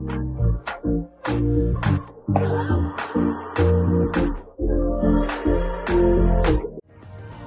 Hello,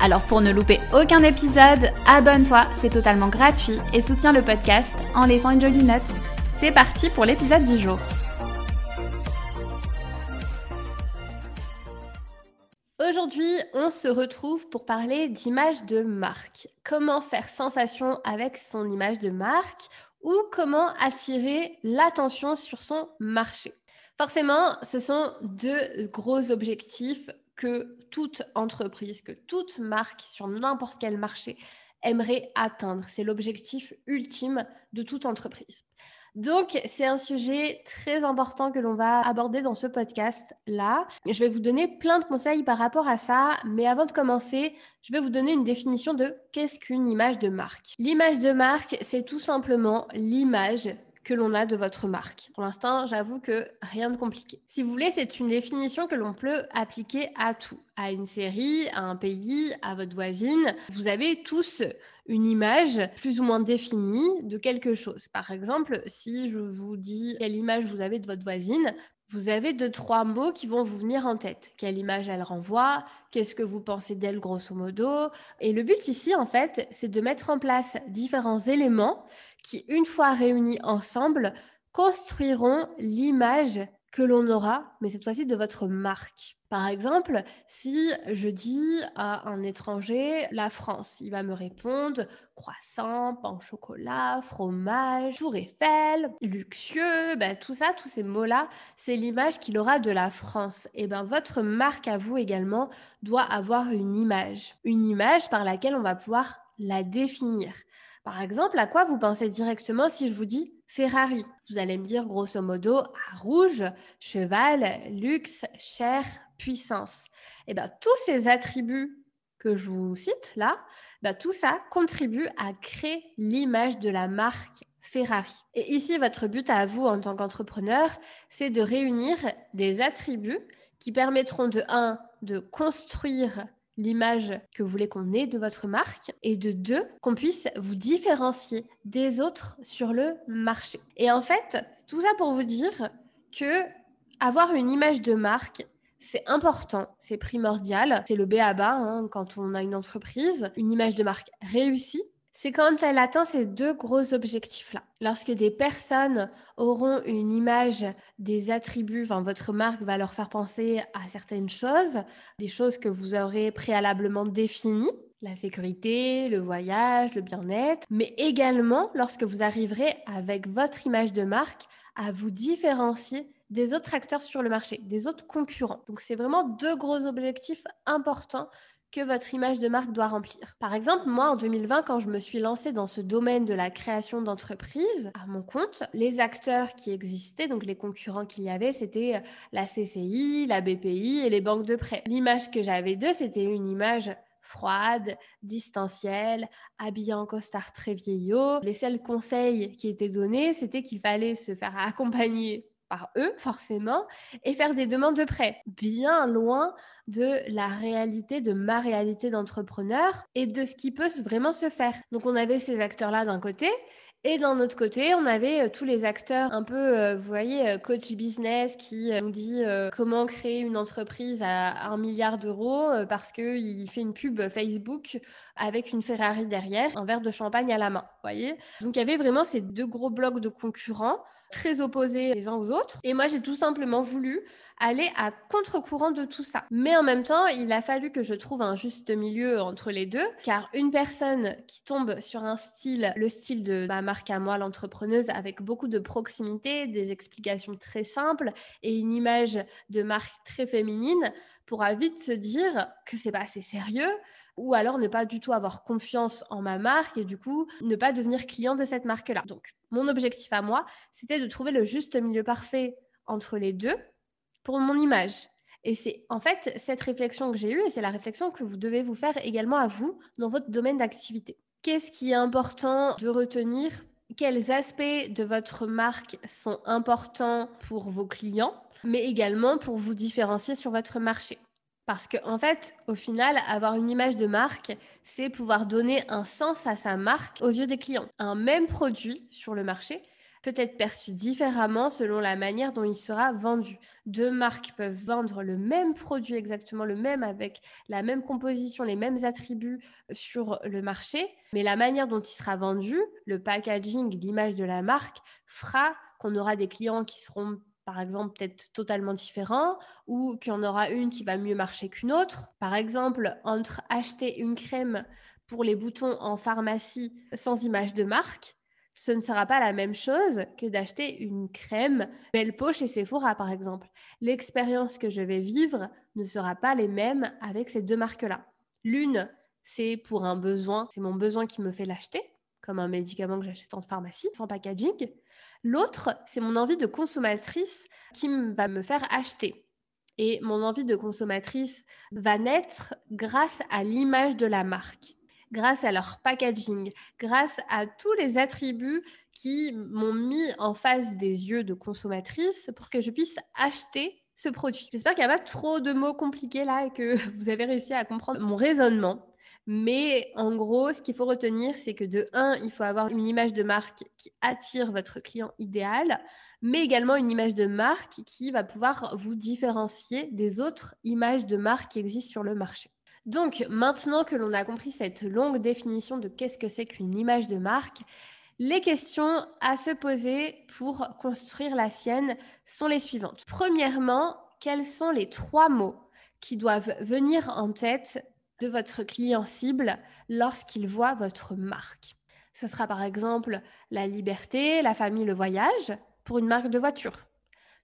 Alors pour ne louper aucun épisode, abonne-toi, c'est totalement gratuit et soutiens le podcast en laissant une jolie note. C'est parti pour l'épisode du jour. Aujourd'hui, on se retrouve pour parler d'image de marque. Comment faire sensation avec son image de marque ou comment attirer l'attention sur son marché? Forcément, ce sont deux gros objectifs que toute entreprise, que toute marque sur n'importe quel marché aimerait atteindre. C'est l'objectif ultime de toute entreprise. Donc, c'est un sujet très important que l'on va aborder dans ce podcast-là. Je vais vous donner plein de conseils par rapport à ça, mais avant de commencer, je vais vous donner une définition de qu'est-ce qu'une image de marque. L'image de marque, c'est tout simplement l'image que l'on a de votre marque. Pour l'instant, j'avoue que rien de compliqué. Si vous voulez, c'est une définition que l'on peut appliquer à tout, à une série, à un pays, à votre voisine. Vous avez tous une image plus ou moins définie de quelque chose. Par exemple, si je vous dis quelle image vous avez de votre voisine, vous avez deux, trois mots qui vont vous venir en tête. Quelle image elle renvoie? Qu'est-ce que vous pensez d'elle grosso modo? Et le but ici, en fait, c'est de mettre en place différents éléments qui, une fois réunis ensemble, construiront l'image que l'on aura, mais cette fois-ci de votre marque. Par exemple, si je dis à un étranger la France, il va me répondre croissant, pain au chocolat, fromage, tour Eiffel, luxueux, ben, tout ça, tous ces mots-là, c'est l'image qu'il aura de la France. Et bien votre marque à vous également doit avoir une image, une image par laquelle on va pouvoir la définir. Par exemple, à quoi vous pensez directement si je vous dis Ferrari? Vous allez me dire grosso modo rouge, cheval, luxe, cher, puissance. Et eh bien, tous ces attributs que je vous cite là, ben, tout ça contribue à créer l'image de la marque Ferrari. Et ici, votre but à vous en tant qu'entrepreneur, c'est de réunir des attributs qui permettront de 1 de construire l'image que vous voulez qu'on ait de votre marque et de deux, qu'on puisse vous différencier des autres sur le marché. Et en fait, tout ça pour vous dire que avoir une image de marque, c'est important, c'est primordial, c'est le B à bas quand on a une entreprise, une image de marque réussie c'est quand elle atteint ces deux gros objectifs-là. Lorsque des personnes auront une image des attributs, votre marque va leur faire penser à certaines choses, des choses que vous aurez préalablement définies, la sécurité, le voyage, le bien-être, mais également lorsque vous arriverez avec votre image de marque à vous différencier des autres acteurs sur le marché, des autres concurrents. Donc c'est vraiment deux gros objectifs importants que votre image de marque doit remplir. Par exemple, moi, en 2020, quand je me suis lancée dans ce domaine de la création d'entreprise à mon compte, les acteurs qui existaient, donc les concurrents qu'il y avait, c'était euh, la CCI, la BPI et les banques de prêt. L'image que j'avais d'eux, c'était une image froide, distancielle, habillée en costard très vieillot. Les seuls conseils qui étaient donnés, c'était qu'il fallait se faire accompagner par eux, forcément, et faire des demandes de prêt, bien loin de la réalité, de ma réalité d'entrepreneur et de ce qui peut vraiment se faire. Donc on avait ces acteurs-là d'un côté, et d'un autre côté, on avait euh, tous les acteurs un peu, euh, vous voyez, euh, coach business qui nous dit comment créer une entreprise à un milliard d'euros parce qu'il fait une pub Facebook avec une Ferrari derrière, un verre de champagne à la main, vous voyez. Donc il y avait vraiment ces deux gros blocs de concurrents très opposés les uns aux autres. Et moi, j'ai tout simplement voulu aller à contre-courant de tout ça. Mais en même temps, il a fallu que je trouve un juste milieu entre les deux, car une personne qui tombe sur un style, le style de ma marque à moi, l'entrepreneuse, avec beaucoup de proximité, des explications très simples et une image de marque très féminine, pourra vite se dire que c'est pas assez sérieux, ou alors ne pas du tout avoir confiance en ma marque et du coup ne pas devenir client de cette marque-là. Donc mon objectif à moi, c'était de trouver le juste milieu parfait entre les deux pour mon image et c'est en fait cette réflexion que j'ai eue et c'est la réflexion que vous devez vous faire également à vous dans votre domaine d'activité. Qu'est-ce qui est important de retenir? Quels aspects de votre marque sont importants pour vos clients, mais également pour vous différencier sur votre marché? Parce qu'en en fait, au final, avoir une image de marque, c'est pouvoir donner un sens à sa marque aux yeux des clients. Un même produit sur le marché peut être perçu différemment selon la manière dont il sera vendu. Deux marques peuvent vendre le même produit, exactement le même, avec la même composition, les mêmes attributs sur le marché, mais la manière dont il sera vendu, le packaging, l'image de la marque, fera qu'on aura des clients qui seront par exemple, peut-être totalement différents ou qu'il y en aura une qui va mieux marcher qu'une autre. Par exemple, entre acheter une crème pour les boutons en pharmacie sans image de marque ce ne sera pas la même chose que d'acheter une crème belle peau chez Sephora, par exemple. L'expérience que je vais vivre ne sera pas les mêmes avec ces deux marques-là. L'une, c'est pour un besoin, c'est mon besoin qui me fait l'acheter, comme un médicament que j'achète en pharmacie, sans packaging. L'autre, c'est mon envie de consommatrice qui va me faire acheter. Et mon envie de consommatrice va naître grâce à l'image de la marque grâce à leur packaging, grâce à tous les attributs qui m'ont mis en face des yeux de consommatrice pour que je puisse acheter ce produit. J'espère qu'il n'y a pas trop de mots compliqués là et que vous avez réussi à comprendre mon raisonnement. Mais en gros, ce qu'il faut retenir, c'est que de un, il faut avoir une image de marque qui attire votre client idéal, mais également une image de marque qui va pouvoir vous différencier des autres images de marque qui existent sur le marché. Donc, maintenant que l'on a compris cette longue définition de qu'est-ce que c'est qu'une image de marque, les questions à se poser pour construire la sienne sont les suivantes. Premièrement, quels sont les trois mots qui doivent venir en tête de votre client cible lorsqu'il voit votre marque Ce sera par exemple la liberté, la famille, le voyage pour une marque de voiture.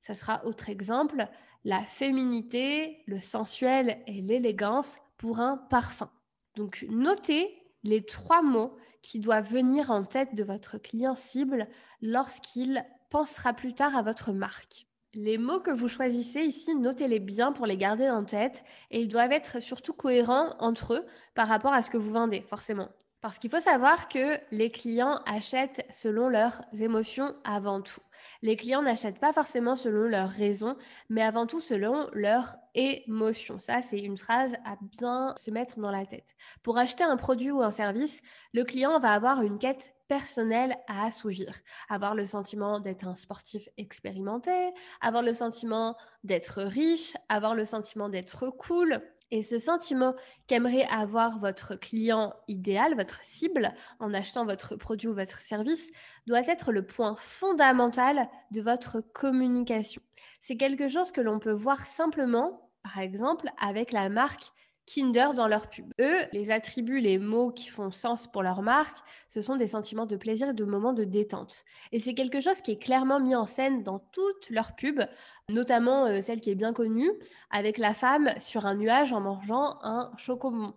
Ce sera autre exemple la féminité, le sensuel et l'élégance pour un parfum. Donc, notez les trois mots qui doivent venir en tête de votre client cible lorsqu'il pensera plus tard à votre marque. Les mots que vous choisissez ici, notez-les bien pour les garder en tête et ils doivent être surtout cohérents entre eux par rapport à ce que vous vendez, forcément. Parce qu'il faut savoir que les clients achètent selon leurs émotions avant tout. Les clients n'achètent pas forcément selon leurs raisons, mais avant tout selon leurs émotions. Ça, c'est une phrase à bien se mettre dans la tête. Pour acheter un produit ou un service, le client va avoir une quête personnelle à assouvir. Avoir le sentiment d'être un sportif expérimenté, avoir le sentiment d'être riche, avoir le sentiment d'être cool, et ce sentiment qu'aimerait avoir votre client idéal, votre cible, en achetant votre produit ou votre service, doit être le point fondamental de votre communication. C'est quelque chose que l'on peut voir simplement, par exemple, avec la marque Kinder dans leur pub. Eux, les attributs, les mots qui font sens pour leur marque, ce sont des sentiments de plaisir et de moments de détente. Et c'est quelque chose qui est clairement mis en scène dans toutes leurs pubs, notamment euh, celle qui est bien connue, avec la femme sur un nuage en mangeant un chocobon.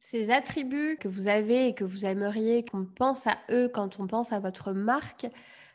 Ces attributs que vous avez et que vous aimeriez qu'on pense à eux quand on pense à votre marque,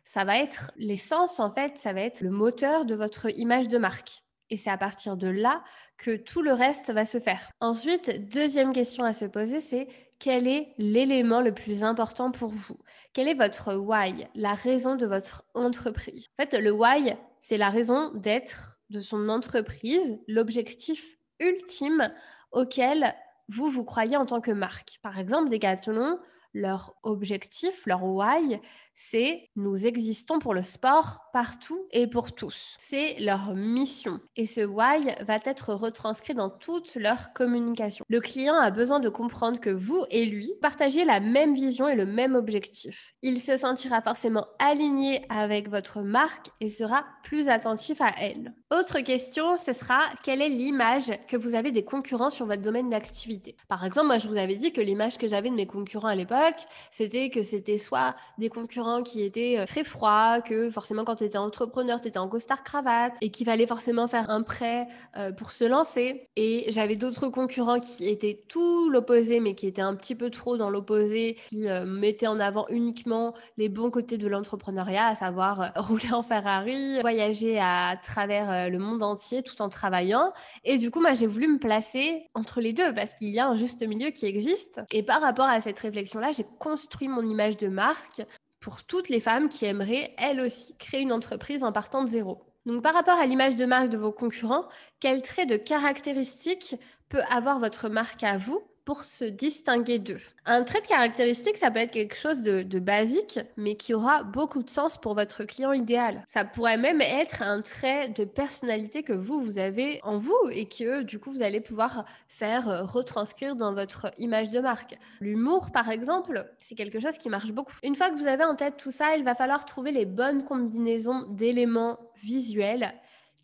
ça va être l'essence en fait, ça va être le moteur de votre image de marque. Et c'est à partir de là que tout le reste va se faire. Ensuite, deuxième question à se poser, c'est quel est l'élément le plus important pour vous? Quel est votre why, la raison de votre entreprise? En fait, le why, c'est la raison d'être de son entreprise, l'objectif ultime auquel vous, vous croyez en tant que marque. Par exemple, Decathlon, leur objectif, leur why, c'est nous existons pour le sport partout et pour tous. C'est leur mission. Et ce why va être retranscrit dans toute leur communication. Le client a besoin de comprendre que vous et lui partagez la même vision et le même objectif. Il se sentira forcément aligné avec votre marque et sera plus attentif à elle. Autre question, ce sera quelle est l'image que vous avez des concurrents sur votre domaine d'activité? Par exemple, moi je vous avais dit que l'image que j'avais de mes concurrents à l'époque, c'était que c'était soit des concurrents qui étaient euh, très froids, que forcément quand tu étais entrepreneur, tu étais en costard cravate et qu'il fallait forcément faire un prêt euh, pour se lancer. Et j'avais d'autres concurrents qui étaient tout l'opposé, mais qui étaient un petit peu trop dans l'opposé, qui euh, mettaient en avant uniquement les bons côtés de l'entrepreneuriat, à savoir rouler en Ferrari, voyager à travers le monde entier tout en travaillant. Et du coup, moi, j'ai voulu me placer entre les deux parce qu'il y a un juste milieu qui existe. Et par rapport à cette réflexion-là, j'ai construit mon image de marque pour toutes les femmes qui aimeraient, elles aussi, créer une entreprise en partant de zéro. Donc par rapport à l'image de marque de vos concurrents, quel trait de caractéristique peut avoir votre marque à vous? Pour se distinguer d'eux. Un trait de caractéristique, ça peut être quelque chose de, basique, mais qui aura beaucoup de sens pour votre client idéal. Ça pourrait même être un trait de personnalité que vous, vous avez en vous et que, du coup, vous allez pouvoir faire euh, retranscrire dans votre image de marque. L'humour, par exemple, c'est quelque chose qui marche beaucoup. Une fois que vous avez en tête tout ça, il va falloir trouver les bonnes combinaisons d'éléments visuels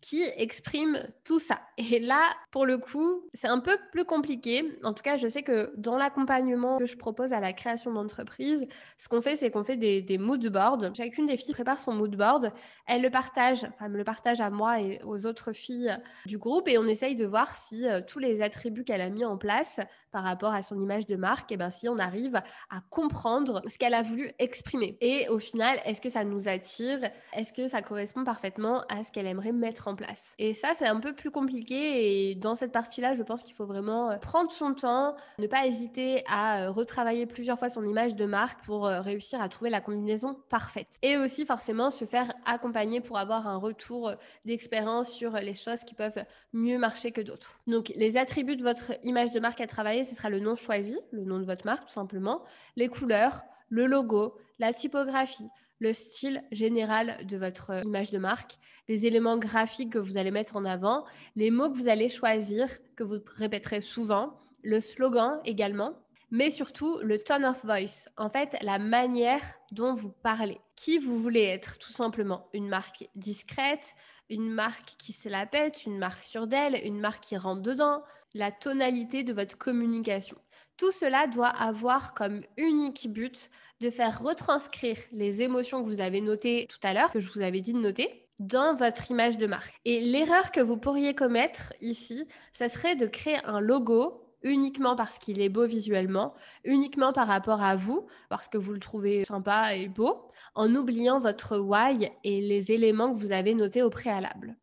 qui exprime tout ça. Et là, pour le coup, c'est un peu plus compliqué. En tout cas, je sais que dans l'accompagnement que je propose à la création d'entreprise, ce qu'on fait, c'est qu'on fait des, des mood boards. Chacune des filles prépare son mood board. Elle le partage, enfin, me le partage à moi et aux autres filles du groupe et on essaye de voir si euh, tous les attributs qu'elle a mis en place par rapport à son image de marque, et eh ben, si on arrive à comprendre ce qu'elle a voulu exprimer. Et au final, est-ce que ça nous attire? Est-ce que ça correspond parfaitement à ce qu'elle aimerait mettre place. Et ça, c'est un peu plus compliqué. Et dans cette partie-là, je pense qu'il faut vraiment euh, prendre son temps, ne pas hésiter à euh, retravailler plusieurs fois son image de marque pour euh, réussir à trouver la combinaison parfaite. Et aussi, forcément, se faire accompagner pour avoir un retour d'expérience sur les choses qui peuvent mieux marcher que d'autres. Donc, les attributs de votre image de marque à travailler, ce sera le nom choisi, le nom de votre marque, tout simplement, les couleurs, le logo, la typographie, le style général de votre image de marque, les éléments graphiques que vous allez mettre en avant, les mots que vous allez choisir, que vous répéterez souvent, le slogan également, mais surtout le tone of voice, en fait la manière dont vous parlez. Qui vous voulez être, tout simplement? Une marque discrète, une marque qui se la pète, une marque sur d'elle, une marque qui rentre dedans, la tonalité de votre communication. Tout cela doit avoir comme unique but de faire retranscrire les émotions que vous avez notées tout à l'heure, que je vous avais dit de noter, dans votre image de marque. Et l'erreur que vous pourriez commettre ici, ça serait de créer un logo uniquement parce qu'il est beau visuellement, uniquement par rapport à vous, parce que vous le trouvez sympa et beau, en oubliant votre why et les éléments que vous avez notés au préalable.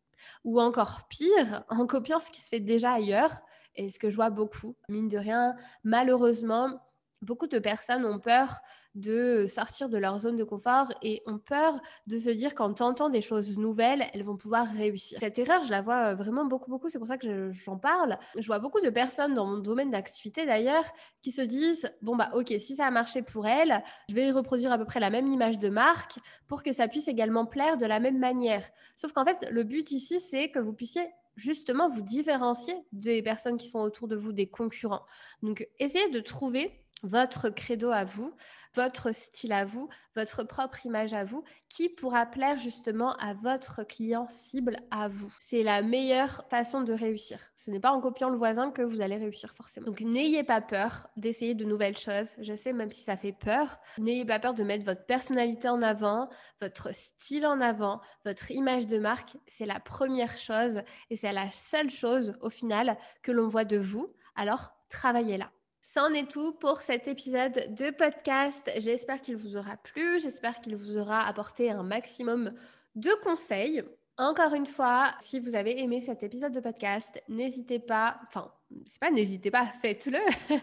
Ou encore pire, en copiant ce qui se fait déjà ailleurs et ce que je vois beaucoup, mine de rien, malheureusement, beaucoup de personnes ont peur de sortir de leur zone de confort et ont peur de se dire qu'en tentant des choses nouvelles, elles vont pouvoir réussir. Cette erreur, je la vois euh, vraiment beaucoup, beaucoup. C'est pour ça que j'en parle. Je vois beaucoup de personnes dans mon domaine d'activité d'ailleurs qui se disent bon bah ok, si ça a marché pour elles, je vais reproduire à peu près la même image de marque pour que ça puisse également plaire de la même manière. Sauf qu'en fait, le but ici, c'est que vous puissiez justement vous différencier des personnes qui sont autour de vous, des concurrents. Donc, essayez de trouver votre credo à vous, votre style à vous, votre propre image à vous, qui pourra plaire justement à votre client cible à vous. C'est la meilleure façon de réussir. Ce n'est pas en copiant le voisin que vous allez réussir forcément. Donc n'ayez pas peur d'essayer de nouvelles choses. Je sais même si ça fait peur, n'ayez pas peur de mettre votre personnalité en avant, votre style en avant, votre image de marque. C'est la première chose et c'est la seule chose au final que l'on voit de vous. Alors travaillez là. C'en est tout pour cet épisode de podcast. J'espère qu'il vous aura plu, j'espère qu'il vous aura apporté un maximum de conseils. Encore une fois, si vous avez aimé cet épisode de podcast, n'hésitez pas, enfin, c'est pas n'hésitez pas, faites-le.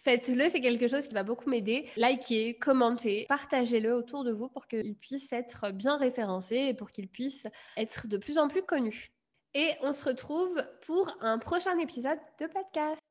faites-le, c'est quelque chose qui va beaucoup m'aider. Likez, commentez, partagez-le autour de vous pour qu'il puisse être bien référencé et pour qu'il puisse être de plus en plus connu. Et on se retrouve pour un prochain épisode de podcast.